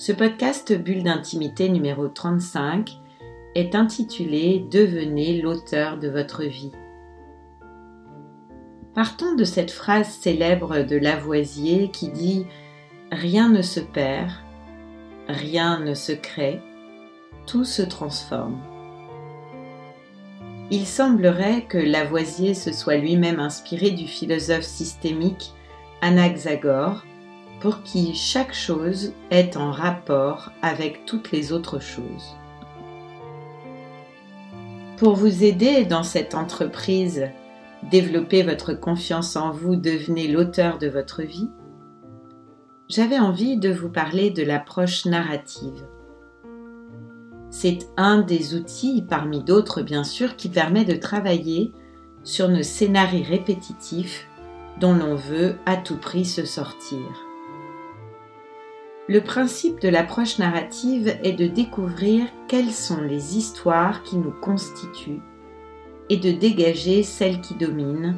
Ce podcast Bulle d'intimité numéro 35 est intitulé Devenez l'auteur de votre vie. Partons de cette phrase célèbre de Lavoisier qui dit Rien ne se perd, rien ne se crée, tout se transforme. Il semblerait que Lavoisier se soit lui-même inspiré du philosophe systémique Anaxagore, pour qui chaque chose est en rapport avec toutes les autres choses. Pour vous aider dans cette entreprise, développer votre confiance en vous, devenez l'auteur de votre vie, j'avais envie de vous parler de l'approche narrative. C'est un des outils, parmi d'autres bien sûr, qui permet de travailler sur nos scénarios répétitifs dont l'on veut à tout prix se sortir. Le principe de l'approche narrative est de découvrir quelles sont les histoires qui nous constituent et de dégager celles qui dominent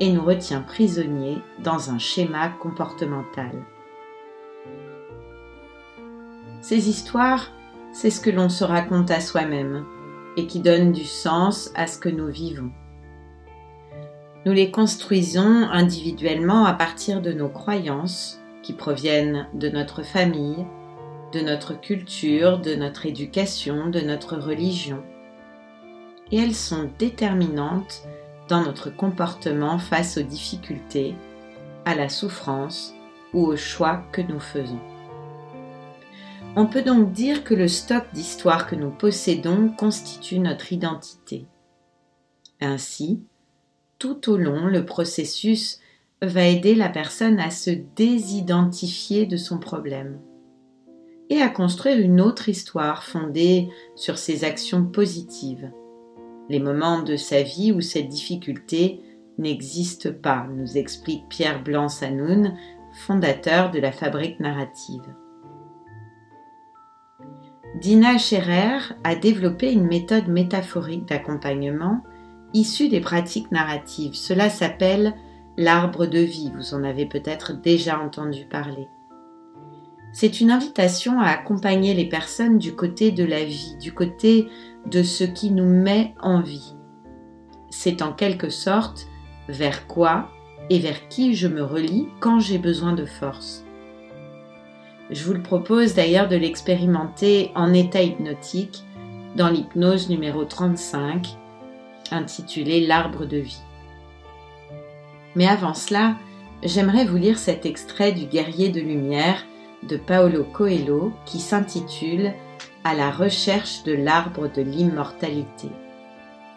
et nous retient prisonniers dans un schéma comportemental. Ces histoires, c'est ce que l'on se raconte à soi-même et qui donne du sens à ce que nous vivons. Nous les construisons individuellement à partir de nos croyances, qui proviennent de notre famille, de notre culture, de notre éducation, de notre religion. Et elles sont déterminantes dans notre comportement face aux difficultés, à la souffrance ou aux choix que nous faisons. On peut donc dire que le stock d'histoires que nous possédons constitue notre identité. Ainsi, tout au long, le processus va aider la personne à se désidentifier de son problème et à construire une autre histoire fondée sur ses actions positives. Les moments de sa vie où cette difficulté n'existe pas, nous explique Pierre Blanc-Sanoun, fondateur de la fabrique narrative. Dina Scherer a développé une méthode métaphorique d'accompagnement issue des pratiques narratives. Cela s'appelle l'arbre de vie, vous en avez peut-être déjà entendu parler. C'est une invitation à accompagner les personnes du côté de la vie, du côté de ce qui nous met en vie. C'est en quelque sorte vers quoi et vers qui je me relie quand j'ai besoin de force. Je vous le propose d'ailleurs de l'expérimenter en état hypnotique dans l'hypnose numéro 35 intitulée L'arbre de vie. Mais avant cela, j'aimerais vous lire cet extrait du Guerrier de lumière de Paolo Coelho qui s'intitule À la recherche de l'arbre de l'immortalité.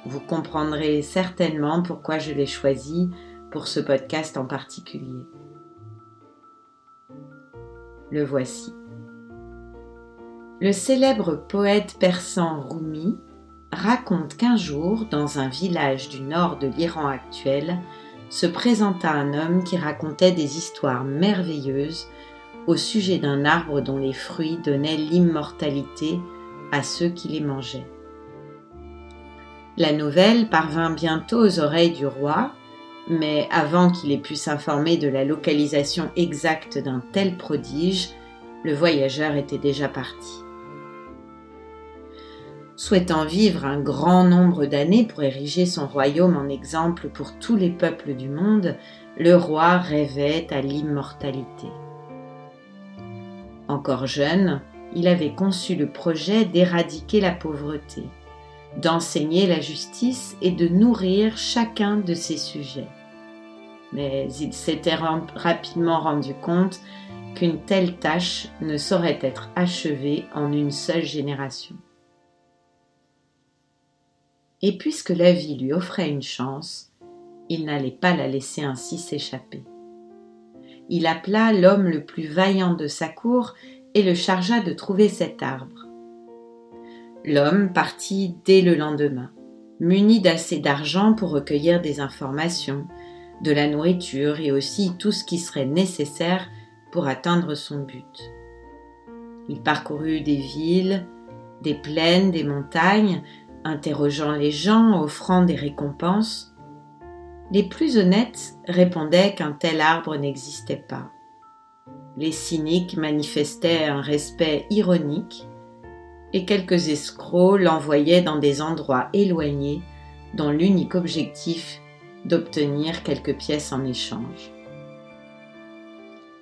Vous comprendrez certainement pourquoi je l'ai choisi pour ce podcast en particulier. Le voici. Le célèbre poète persan Rumi raconte qu'un jour, dans un village du nord de l'Iran actuel, se présenta un homme qui racontait des histoires merveilleuses au sujet d'un arbre dont les fruits donnaient l'immortalité à ceux qui les mangeaient. La nouvelle parvint bientôt aux oreilles du roi, mais avant qu'il ait pu s'informer de la localisation exacte d'un tel prodige, le voyageur était déjà parti. Souhaitant vivre un grand nombre d'années pour ériger son royaume en exemple pour tous les peuples du monde, le roi rêvait à l'immortalité. Encore jeune, il avait conçu le projet d'éradiquer la pauvreté, d'enseigner la justice et de nourrir chacun de ses sujets. Mais il s'était rapidement rendu compte qu'une telle tâche ne saurait être achevée en une seule génération. Et puisque la vie lui offrait une chance, il n'allait pas la laisser ainsi s'échapper. Il appela l'homme le plus vaillant de sa cour et le chargea de trouver cet arbre. L'homme partit dès le lendemain, muni d'assez d'argent pour recueillir des informations, de la nourriture et aussi tout ce qui serait nécessaire pour atteindre son but. Il parcourut des villes, des plaines, des montagnes, interrogeant les gens, offrant des récompenses. Les plus honnêtes répondaient qu'un tel arbre n'existait pas. Les cyniques manifestaient un respect ironique et quelques escrocs l'envoyaient dans des endroits éloignés dont l'unique objectif d'obtenir quelques pièces en échange.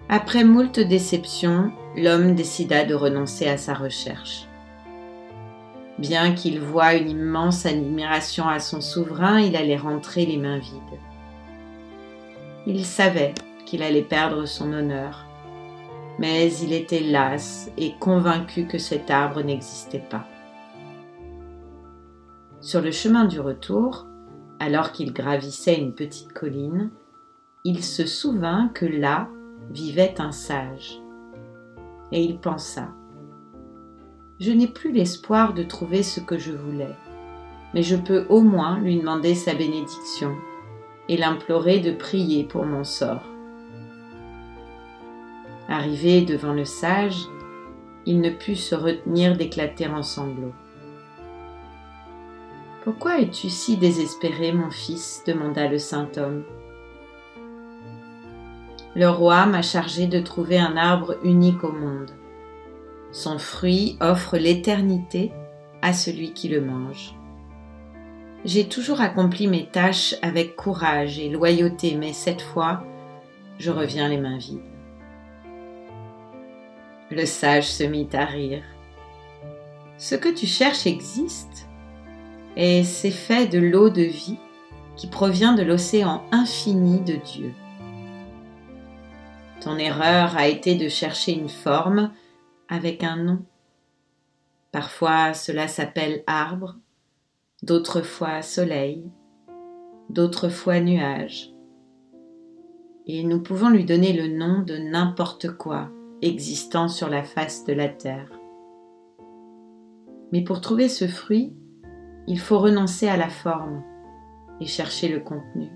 Après moult déceptions, l'homme décida de renoncer à sa recherche. Bien qu'il voie une immense admiration à son souverain, il allait rentrer les mains vides. Il savait qu'il allait perdre son honneur, mais il était las et convaincu que cet arbre n'existait pas. Sur le chemin du retour, alors qu'il gravissait une petite colline, il se souvint que là vivait un sage. Et il pensa, Je n'ai plus l'espoir de trouver ce que je voulais, mais je peux au moins lui demander sa bénédiction et l'implorer de prier pour mon sort. Arrivé devant le sage, il ne put se retenir d'éclater en sanglots. Pourquoi es-tu si désespéré, mon fils? demanda le saint homme. Le roi m'a chargé de trouver un arbre unique au monde. Son fruit offre l'éternité à celui qui le mange. J'ai toujours accompli mes tâches avec courage et loyauté, mais cette fois, je reviens les mains vides. Le sage se mit à rire. Ce que tu cherches existe et c'est fait de l'eau de vie qui provient de l'océan infini de Dieu. Ton erreur a été de chercher une forme avec un nom. Parfois cela s'appelle arbre, d'autres fois soleil, d'autres fois nuage. Et nous pouvons lui donner le nom de n'importe quoi existant sur la face de la terre. Mais pour trouver ce fruit, il faut renoncer à la forme et chercher le contenu.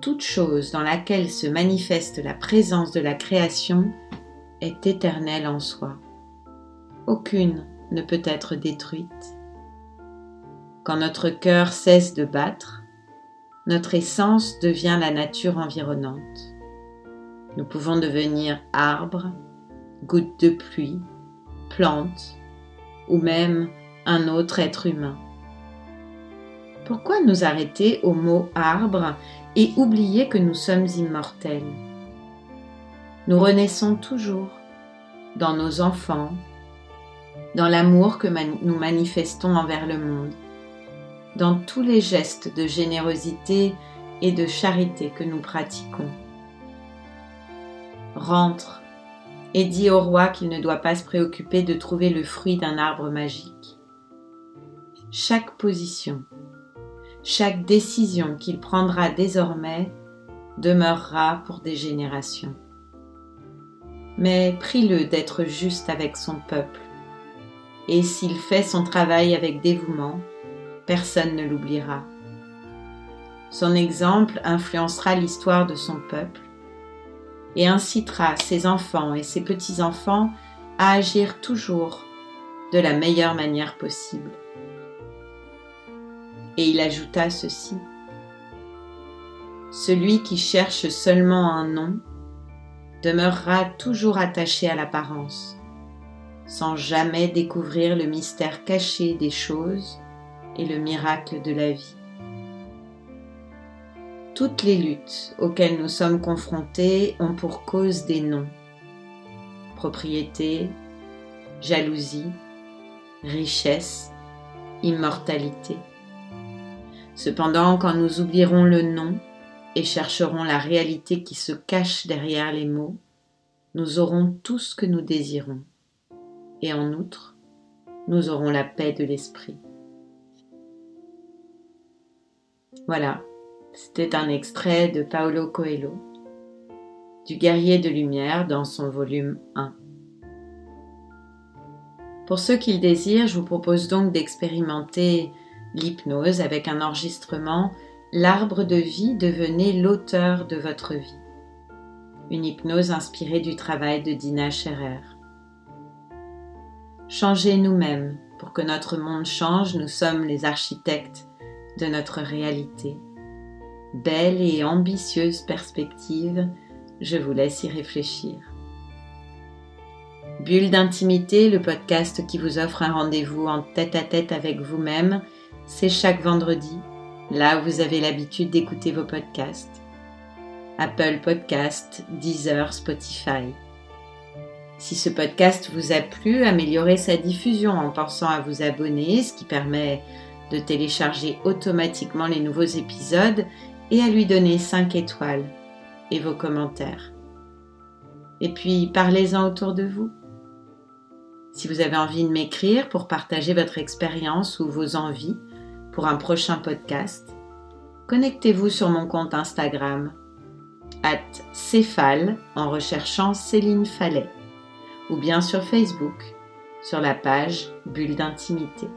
Toute chose dans laquelle se manifeste la présence de la création est éternelle en soi. Aucune ne peut être détruite. Quand notre cœur cesse de battre, notre essence devient la nature environnante. Nous pouvons devenir arbre, goutte de pluie, plante, ou même un autre être humain. Pourquoi nous arrêter au mot arbre et oublier que nous sommes immortels Nous renaissons toujours dans nos enfants, dans l'amour que nous manifestons envers le monde, dans tous les gestes de générosité et de charité que nous pratiquons. Rentre et dit au roi qu'il ne doit pas se préoccuper de trouver le fruit d'un arbre magique. Chaque position, chaque décision qu'il prendra désormais demeurera pour des générations. Mais prie-le d'être juste avec son peuple, et s'il fait son travail avec dévouement, personne ne l'oubliera. Son exemple influencera l'histoire de son peuple et incitera ses enfants et ses petits-enfants à agir toujours de la meilleure manière possible. Et il ajouta ceci. Celui qui cherche seulement un nom demeurera toujours attaché à l'apparence, sans jamais découvrir le mystère caché des choses et le miracle de la vie. Toutes les luttes auxquelles nous sommes confrontés ont pour cause des noms. Propriété, jalousie, richesse, immortalité. Cependant, quand nous oublierons le nom et chercherons la réalité qui se cache derrière les mots, nous aurons tout ce que nous désirons. Et en outre, nous aurons la paix de l'esprit. Voilà, c'était un extrait de Paolo Coelho. du guerrier de lumière dans son volume 1. Pour ceux qui le désirent, je vous propose donc d'expérimenter l'hypnose avec un enregistrement L'arbre de vie devenait l'auteur de votre vie. Une hypnose inspirée du travail de Dina Scherer. Changez nous-mêmes pour que notre monde change, nous sommes les architectes de notre réalité. Belle et ambitieuse perspective, je vous laisse y réfléchir. Bulle d'intimité, le podcast qui vous offre un rendez-vous en tête à tête avec vous-même, c'est chaque vendredi, là où vous avez l'habitude d'écouter vos podcasts. Apple Podcast, Deezer, Spotify. Si ce podcast vous a plu, améliorez sa diffusion en pensant à vous abonner, ce qui permet de télécharger automatiquement les nouveaux épisodes et à lui donner 5 étoiles et vos commentaires. Et puis parlez-en autour de vous. Si vous avez envie de m'écrire pour partager votre expérience ou vos envies pour un prochain podcast, connectez-vous sur mon compte Instagram at Céphale en recherchant Céline Fallet ou bien sur Facebook sur la page Bulle d'intimité.